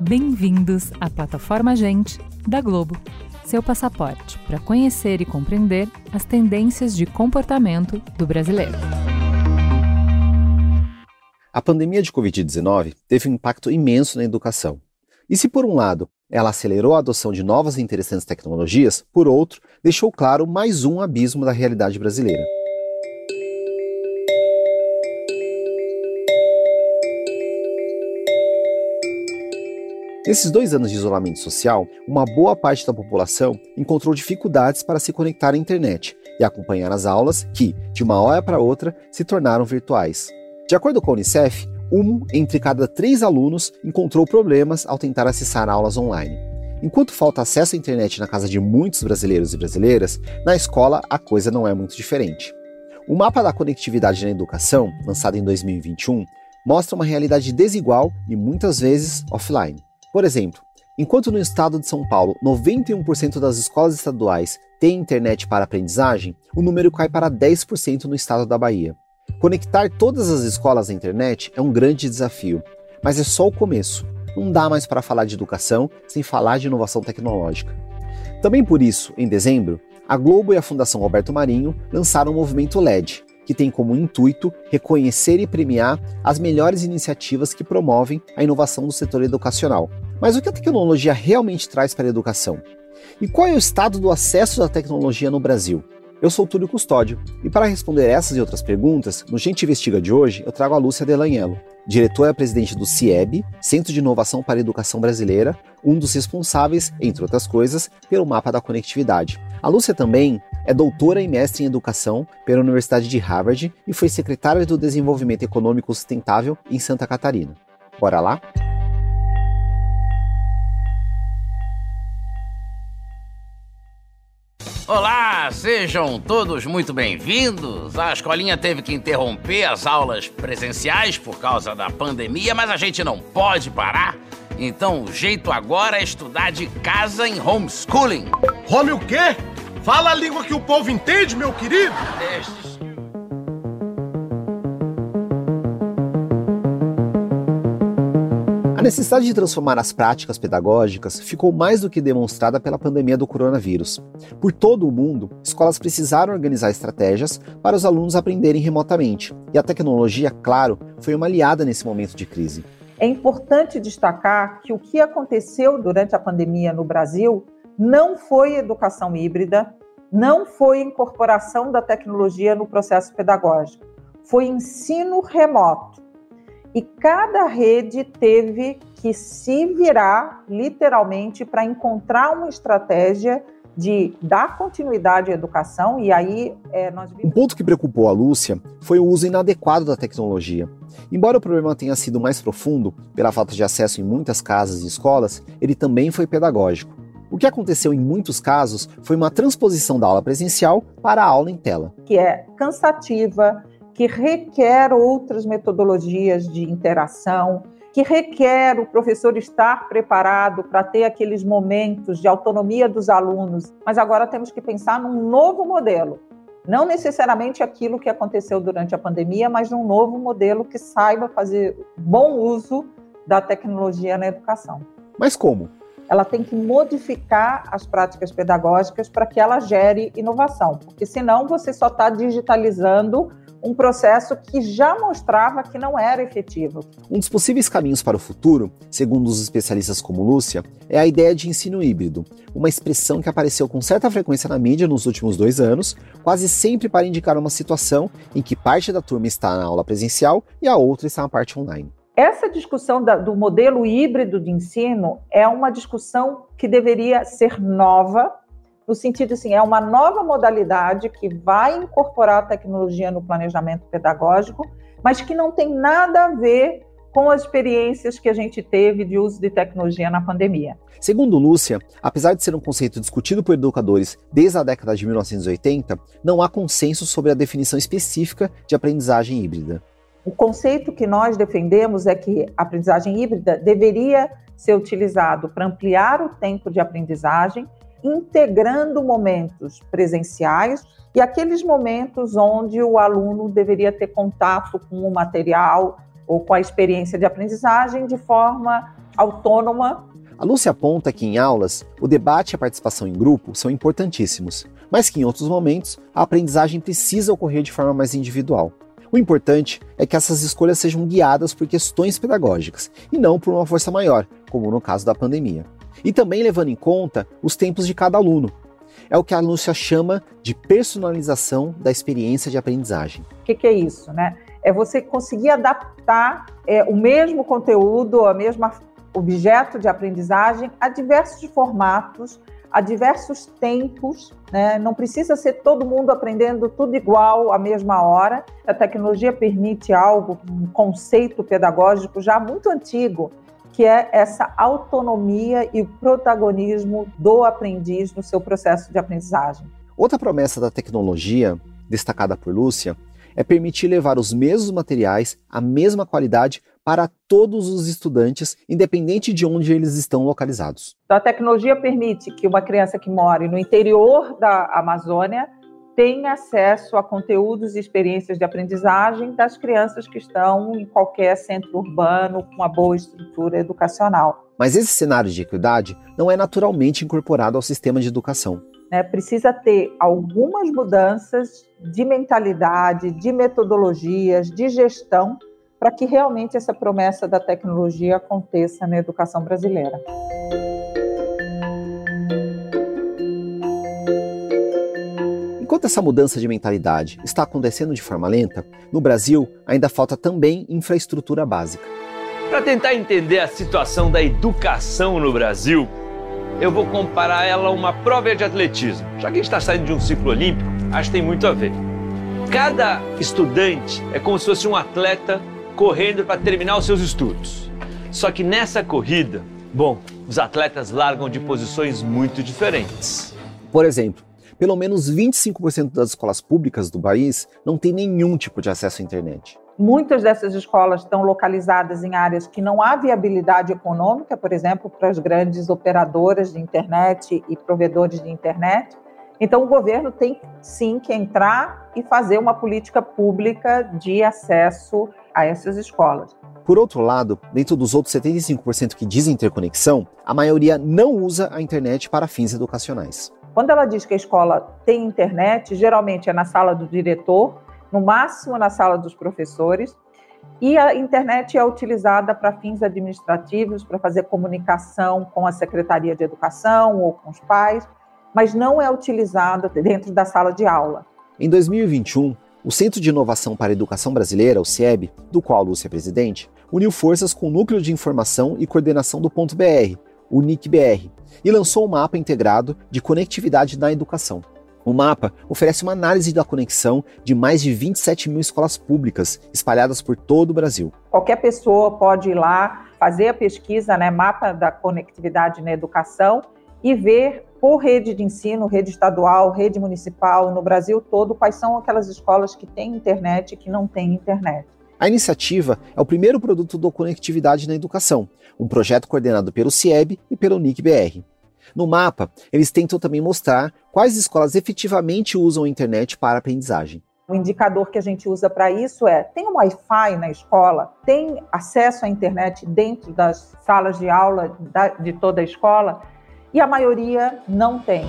Bem-vindos à plataforma Gente da Globo, seu passaporte para conhecer e compreender as tendências de comportamento do brasileiro. A pandemia de Covid-19 teve um impacto imenso na educação. E se, por um lado, ela acelerou a adoção de novas e interessantes tecnologias, por outro, deixou claro mais um abismo da realidade brasileira. Nesses dois anos de isolamento social, uma boa parte da população encontrou dificuldades para se conectar à internet e acompanhar as aulas que, de uma hora para outra, se tornaram virtuais. De acordo com a Unicef, um entre cada três alunos encontrou problemas ao tentar acessar aulas online. Enquanto falta acesso à internet na casa de muitos brasileiros e brasileiras, na escola a coisa não é muito diferente. O mapa da conectividade na educação, lançado em 2021, mostra uma realidade desigual e muitas vezes offline. Por exemplo, enquanto no estado de São Paulo 91% das escolas estaduais têm internet para aprendizagem, o número cai para 10% no estado da Bahia. Conectar todas as escolas à internet é um grande desafio, mas é só o começo. Não dá mais para falar de educação sem falar de inovação tecnológica. Também por isso, em dezembro, a Globo e a Fundação Roberto Marinho lançaram o movimento LED, que tem como intuito reconhecer e premiar as melhores iniciativas que promovem a inovação do setor educacional. Mas o que a tecnologia realmente traz para a educação? E qual é o estado do acesso à tecnologia no Brasil? Eu sou Túlio Custódio e para responder essas e outras perguntas, no Gente Investiga de hoje, eu trago a Lúcia Delanhelo, diretora presidente do CIEB, Centro de Inovação para a Educação Brasileira, um dos responsáveis, entre outras coisas, pelo mapa da conectividade. A Lúcia também é doutora e mestre em educação pela Universidade de Harvard e foi secretária do Desenvolvimento Econômico Sustentável em Santa Catarina. Bora lá? Olá, sejam todos muito bem-vindos. A escolinha teve que interromper as aulas presenciais por causa da pandemia, mas a gente não pode parar. Então, o jeito agora é estudar de casa em homeschooling. Home o quê? Fala a língua que o povo entende, meu querido. Deixa A necessidade de transformar as práticas pedagógicas ficou mais do que demonstrada pela pandemia do coronavírus. Por todo o mundo, escolas precisaram organizar estratégias para os alunos aprenderem remotamente, e a tecnologia, claro, foi uma aliada nesse momento de crise. É importante destacar que o que aconteceu durante a pandemia no Brasil não foi educação híbrida, não foi incorporação da tecnologia no processo pedagógico, foi ensino remoto. E cada rede teve que se virar, literalmente, para encontrar uma estratégia de dar continuidade à educação, e aí é, nós Um ponto que preocupou a Lúcia foi o uso inadequado da tecnologia. Embora o problema tenha sido mais profundo, pela falta de acesso em muitas casas e escolas, ele também foi pedagógico. O que aconteceu em muitos casos foi uma transposição da aula presencial para a aula em tela. Que é cansativa, que requer outras metodologias de interação, que requer o professor estar preparado para ter aqueles momentos de autonomia dos alunos. Mas agora temos que pensar num novo modelo. Não necessariamente aquilo que aconteceu durante a pandemia, mas num novo modelo que saiba fazer bom uso da tecnologia na educação. Mas como? Ela tem que modificar as práticas pedagógicas para que ela gere inovação, porque senão você só está digitalizando um processo que já mostrava que não era efetivo. Um dos possíveis caminhos para o futuro, segundo os especialistas como Lúcia, é a ideia de ensino híbrido, uma expressão que apareceu com certa frequência na mídia nos últimos dois anos, quase sempre para indicar uma situação em que parte da turma está na aula presencial e a outra está na parte online. Essa discussão da, do modelo híbrido de ensino é uma discussão que deveria ser nova, no sentido assim, é uma nova modalidade que vai incorporar a tecnologia no planejamento pedagógico, mas que não tem nada a ver com as experiências que a gente teve de uso de tecnologia na pandemia. Segundo Lúcia, apesar de ser um conceito discutido por educadores desde a década de 1980, não há consenso sobre a definição específica de aprendizagem híbrida. O conceito que nós defendemos é que a aprendizagem híbrida deveria ser utilizado para ampliar o tempo de aprendizagem integrando momentos presenciais e aqueles momentos onde o aluno deveria ter contato com o material ou com a experiência de aprendizagem de forma autônoma. A Lúcia aponta que em aulas, o debate e a participação em grupo são importantíssimos, mas que em outros momentos a aprendizagem precisa ocorrer de forma mais individual. O importante é que essas escolhas sejam guiadas por questões pedagógicas e não por uma força maior, como no caso da pandemia. E também levando em conta os tempos de cada aluno. É o que a Lúcia chama de personalização da experiência de aprendizagem. O que, que, é isso, né? É você conseguir adaptar é, o mesmo conteúdo, a mesma objeto de aprendizagem a diversos formatos, a diversos tempos, né? não precisa ser todo mundo aprendendo tudo igual à mesma hora. A tecnologia permite algo, um conceito pedagógico já muito antigo, que é essa autonomia e protagonismo do aprendiz no seu processo de aprendizagem. Outra promessa da tecnologia, destacada por Lúcia, é permitir levar os mesmos materiais, a mesma qualidade, para todos os estudantes, independente de onde eles estão localizados. Então, a tecnologia permite que uma criança que mora no interior da Amazônia tenha acesso a conteúdos e experiências de aprendizagem das crianças que estão em qualquer centro urbano com uma boa estrutura educacional. Mas esse cenário de equidade não é naturalmente incorporado ao sistema de educação. É, precisa ter algumas mudanças de mentalidade, de metodologias, de gestão para que realmente essa promessa da tecnologia aconteça na educação brasileira. Enquanto essa mudança de mentalidade está acontecendo de forma lenta, no Brasil ainda falta também infraestrutura básica. Para tentar entender a situação da educação no Brasil, eu vou comparar ela a uma prova de atletismo. Já que a gente está saindo de um ciclo olímpico, acho que tem muito a ver. Cada estudante é como se fosse um atleta correndo para terminar os seus estudos. Só que nessa corrida, bom, os atletas largam de posições muito diferentes. Por exemplo, pelo menos 25% das escolas públicas do país não tem nenhum tipo de acesso à internet. Muitas dessas escolas estão localizadas em áreas que não há viabilidade econômica, por exemplo, para as grandes operadoras de internet e provedores de internet. Então, o governo tem sim que entrar e fazer uma política pública de acesso a essas escolas. Por outro lado, dentro dos outros 75% que dizem ter conexão, a maioria não usa a internet para fins educacionais. Quando ela diz que a escola tem internet, geralmente é na sala do diretor, no máximo na sala dos professores, e a internet é utilizada para fins administrativos, para fazer comunicação com a Secretaria de Educação ou com os pais, mas não é utilizada dentro da sala de aula. Em 2021, o Centro de Inovação para a Educação Brasileira, o CIEB, do qual Lúcia é presidente, uniu forças com o Núcleo de Informação e Coordenação do Ponto BR, o NIC-BR, e lançou um mapa integrado de conectividade na educação. O mapa oferece uma análise da conexão de mais de 27 mil escolas públicas espalhadas por todo o Brasil. Qualquer pessoa pode ir lá, fazer a pesquisa, né, mapa da conectividade na educação e ver por rede de ensino, rede estadual, rede municipal, no Brasil todo, quais são aquelas escolas que têm internet e que não têm internet. A iniciativa é o primeiro produto do Conectividade na Educação, um projeto coordenado pelo CIEB e pelo NIC-BR. No mapa, eles tentam também mostrar quais escolas efetivamente usam a internet para aprendizagem. O indicador que a gente usa para isso é: tem um Wi-Fi na escola? Tem acesso à internet dentro das salas de aula de toda a escola? e a maioria não tem.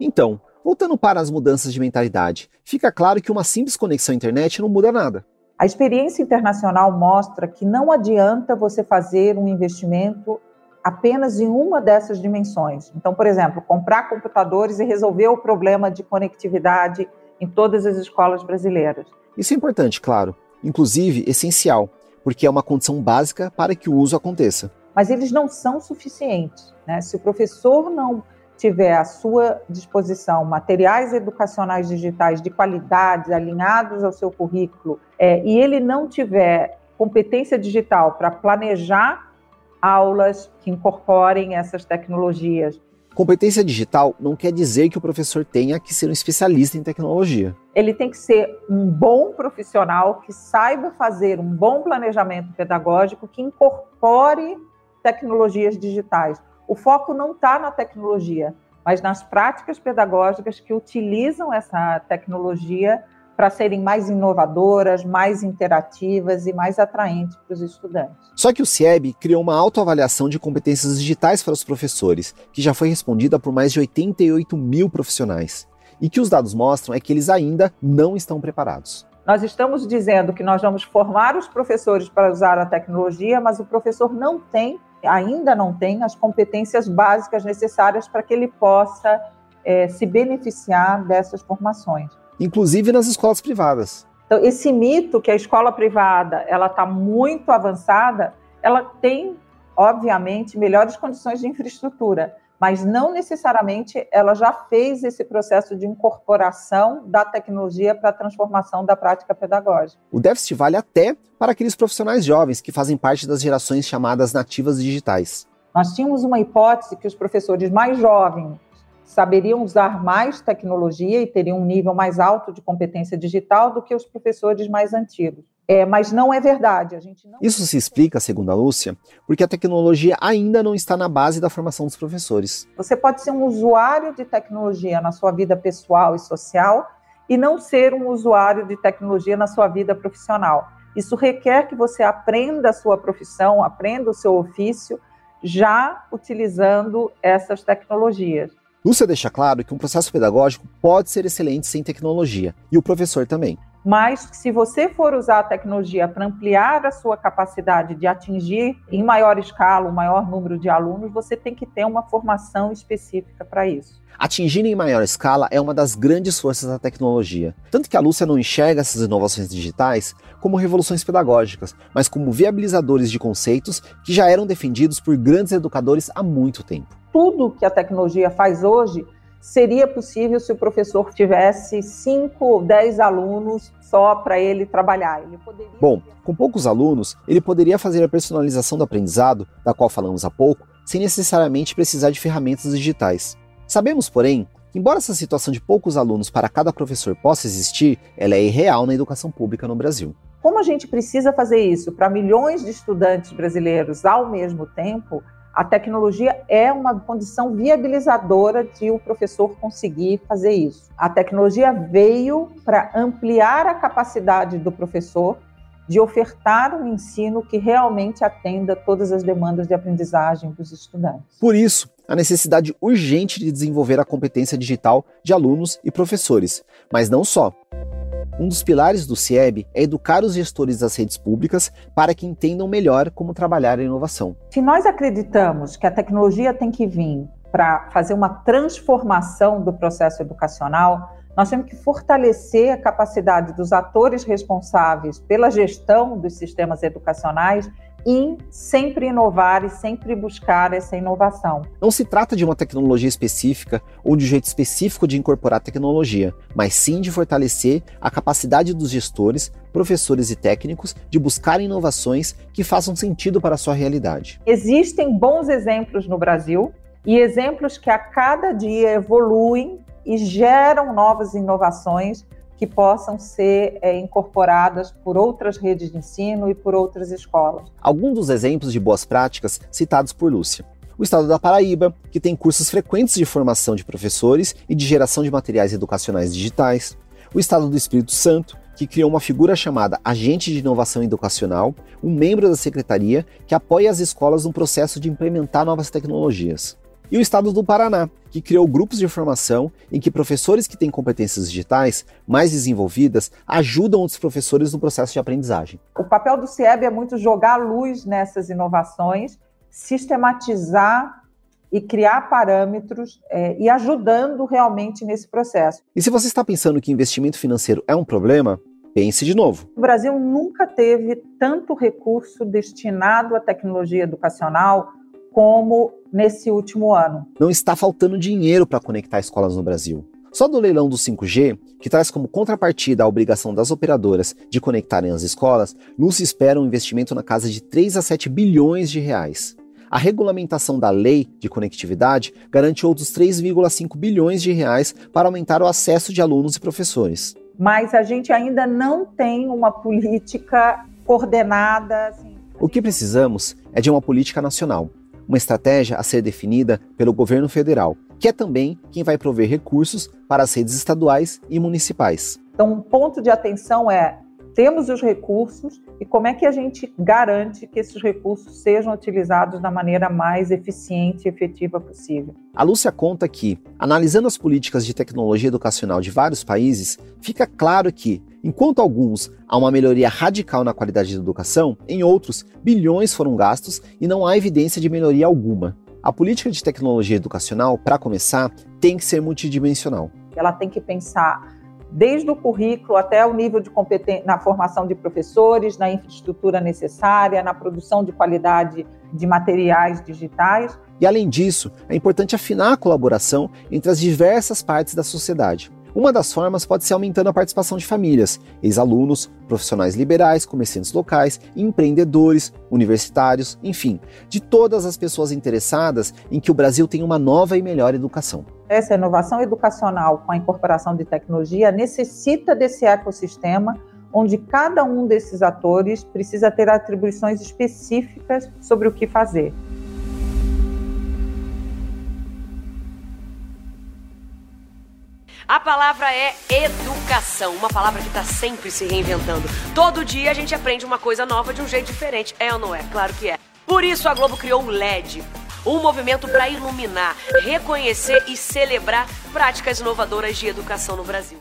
Então, voltando para as mudanças de mentalidade, fica claro que uma simples conexão à internet não muda nada. A experiência internacional mostra que não adianta você fazer um investimento apenas em uma dessas dimensões. Então, por exemplo, comprar computadores e resolver o problema de conectividade em todas as escolas brasileiras. Isso é importante, claro inclusive essencial, porque é uma condição básica para que o uso aconteça. Mas eles não são suficientes. Né? Se o professor não tiver à sua disposição materiais educacionais digitais de qualidade, alinhados ao seu currículo, é, e ele não tiver competência digital para planejar aulas que incorporem essas tecnologias, Competência digital não quer dizer que o professor tenha que ser um especialista em tecnologia. Ele tem que ser um bom profissional que saiba fazer um bom planejamento pedagógico que incorpore tecnologias digitais. O foco não está na tecnologia, mas nas práticas pedagógicas que utilizam essa tecnologia para serem mais inovadoras, mais interativas e mais atraentes para os estudantes. Só que o CIEB criou uma autoavaliação de competências digitais para os professores, que já foi respondida por mais de 88 mil profissionais. E que os dados mostram é que eles ainda não estão preparados. Nós estamos dizendo que nós vamos formar os professores para usar a tecnologia, mas o professor não tem, ainda não tem, as competências básicas necessárias para que ele possa é, se beneficiar dessas formações inclusive nas escolas privadas. Então, esse mito que a escola privada ela está muito avançada, ela tem, obviamente, melhores condições de infraestrutura, mas não necessariamente ela já fez esse processo de incorporação da tecnologia para a transformação da prática pedagógica. O déficit vale até para aqueles profissionais jovens que fazem parte das gerações chamadas nativas digitais. Nós tínhamos uma hipótese que os professores mais jovens saberiam usar mais tecnologia e teriam um nível mais alto de competência digital do que os professores mais antigos. É, mas não é verdade. A gente não... Isso se explica, segundo a Lúcia, porque a tecnologia ainda não está na base da formação dos professores. Você pode ser um usuário de tecnologia na sua vida pessoal e social e não ser um usuário de tecnologia na sua vida profissional. Isso requer que você aprenda a sua profissão, aprenda o seu ofício, já utilizando essas tecnologias. Lúcia deixa claro que um processo pedagógico pode ser excelente sem tecnologia, e o professor também. Mas se você for usar a tecnologia para ampliar a sua capacidade de atingir em maior escala o maior número de alunos, você tem que ter uma formação específica para isso. Atingir em maior escala é uma das grandes forças da tecnologia. Tanto que a Lúcia não enxerga essas inovações digitais como revoluções pedagógicas, mas como viabilizadores de conceitos que já eram defendidos por grandes educadores há muito tempo tudo que a tecnologia faz hoje seria possível se o professor tivesse 5, 10 alunos só para ele trabalhar. Ele poderia... Bom, com poucos alunos, ele poderia fazer a personalização do aprendizado, da qual falamos há pouco, sem necessariamente precisar de ferramentas digitais. Sabemos, porém, que embora essa situação de poucos alunos para cada professor possa existir, ela é irreal na educação pública no Brasil. Como a gente precisa fazer isso para milhões de estudantes brasileiros ao mesmo tempo, a tecnologia é uma condição viabilizadora de o professor conseguir fazer isso. A tecnologia veio para ampliar a capacidade do professor de ofertar um ensino que realmente atenda todas as demandas de aprendizagem dos estudantes. Por isso, a necessidade urgente de desenvolver a competência digital de alunos e professores, mas não só. Um dos pilares do CIEB é educar os gestores das redes públicas para que entendam melhor como trabalhar a inovação. Se nós acreditamos que a tecnologia tem que vir para fazer uma transformação do processo educacional, nós temos que fortalecer a capacidade dos atores responsáveis pela gestão dos sistemas educacionais em sempre inovar e sempre buscar essa inovação. Não se trata de uma tecnologia específica ou de um jeito específico de incorporar tecnologia, mas sim de fortalecer a capacidade dos gestores, professores e técnicos de buscar inovações que façam sentido para a sua realidade. Existem bons exemplos no Brasil e exemplos que a cada dia evoluem e geram novas inovações que possam ser é, incorporadas por outras redes de ensino e por outras escolas. Alguns dos exemplos de boas práticas citados por Lúcia. O estado da Paraíba, que tem cursos frequentes de formação de professores e de geração de materiais educacionais digitais. O estado do Espírito Santo, que criou uma figura chamada Agente de Inovação Educacional, um membro da secretaria que apoia as escolas no processo de implementar novas tecnologias e o estado do Paraná, que criou grupos de formação em que professores que têm competências digitais mais desenvolvidas ajudam outros professores no processo de aprendizagem. O papel do CIEB é muito jogar luz nessas inovações, sistematizar e criar parâmetros é, e ajudando realmente nesse processo. E se você está pensando que investimento financeiro é um problema, pense de novo. O Brasil nunca teve tanto recurso destinado à tecnologia educacional como nesse último ano. Não está faltando dinheiro para conectar escolas no Brasil. Só do leilão do 5G, que traz como contrapartida a obrigação das operadoras de conectarem as escolas, Lúcia espera um investimento na casa de 3 a 7 bilhões de reais. a regulamentação da lei de conectividade garante outros 3,5 bilhões de reais para aumentar o acesso de alunos e professores. Mas a gente ainda não tem uma política coordenada. Assim. O que precisamos é de uma política nacional, uma estratégia a ser definida pelo governo federal, que é também quem vai prover recursos para as redes estaduais e municipais. Então, um ponto de atenção é temos os recursos e como é que a gente garante que esses recursos sejam utilizados da maneira mais eficiente e efetiva possível. A Lúcia conta que, analisando as políticas de tecnologia educacional de vários países, fica claro que, enquanto alguns há uma melhoria radical na qualidade da educação, em outros, bilhões foram gastos e não há evidência de melhoria alguma. A política de tecnologia educacional, para começar, tem que ser multidimensional. Ela tem que pensar desde o currículo até o nível de competência na formação de professores, na infraestrutura necessária, na produção de qualidade de materiais digitais. E além disso, é importante afinar a colaboração entre as diversas partes da sociedade. Uma das formas pode ser aumentando a participação de famílias, ex-alunos, profissionais liberais, comerciantes locais, empreendedores, universitários, enfim, de todas as pessoas interessadas em que o Brasil tenha uma nova e melhor educação. Essa inovação educacional com a incorporação de tecnologia necessita desse ecossistema onde cada um desses atores precisa ter atribuições específicas sobre o que fazer. A palavra é educação, uma palavra que está sempre se reinventando. Todo dia a gente aprende uma coisa nova de um jeito diferente. É ou não é? Claro que é. Por isso a Globo criou o LED, um movimento para iluminar, reconhecer e celebrar práticas inovadoras de educação no Brasil.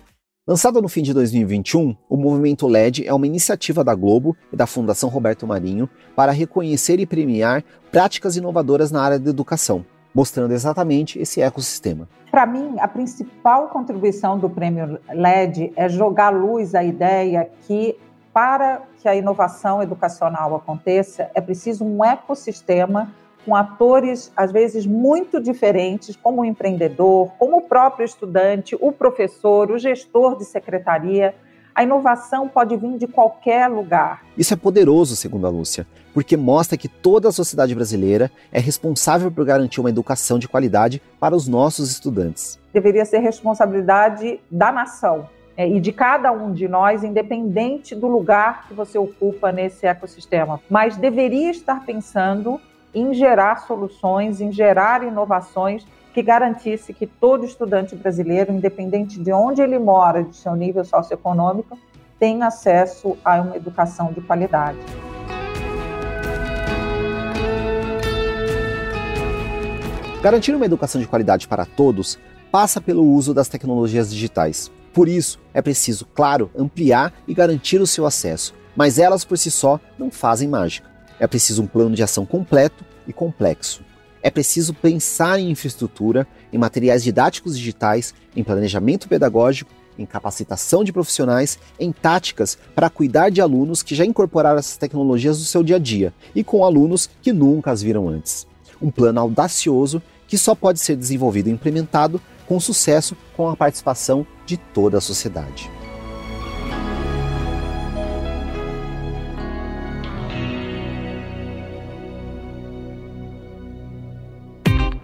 Lançado no fim de 2021, o movimento LED é uma iniciativa da Globo e da Fundação Roberto Marinho para reconhecer e premiar práticas inovadoras na área da educação, mostrando exatamente esse ecossistema. Para mim, a principal contribuição do prêmio LED é jogar luz à ideia que, para que a inovação educacional aconteça, é preciso um ecossistema com atores, às vezes, muito diferentes, como o empreendedor, como o próprio estudante, o professor, o gestor de secretaria. A inovação pode vir de qualquer lugar. Isso é poderoso, segundo a Lúcia, porque mostra que toda a sociedade brasileira é responsável por garantir uma educação de qualidade para os nossos estudantes. Deveria ser responsabilidade da nação é, e de cada um de nós, independente do lugar que você ocupa nesse ecossistema. Mas deveria estar pensando em gerar soluções, em gerar inovações que garantisse que todo estudante brasileiro, independente de onde ele mora, de seu nível socioeconômico, tenha acesso a uma educação de qualidade. Garantir uma educação de qualidade para todos passa pelo uso das tecnologias digitais. Por isso, é preciso, claro, ampliar e garantir o seu acesso, mas elas por si só não fazem mágica. É preciso um plano de ação completo e complexo. É preciso pensar em infraestrutura, em materiais didáticos digitais, em planejamento pedagógico, em capacitação de profissionais, em táticas para cuidar de alunos que já incorporaram essas tecnologias no seu dia a dia e com alunos que nunca as viram antes. Um plano audacioso que só pode ser desenvolvido e implementado com sucesso com a participação de toda a sociedade.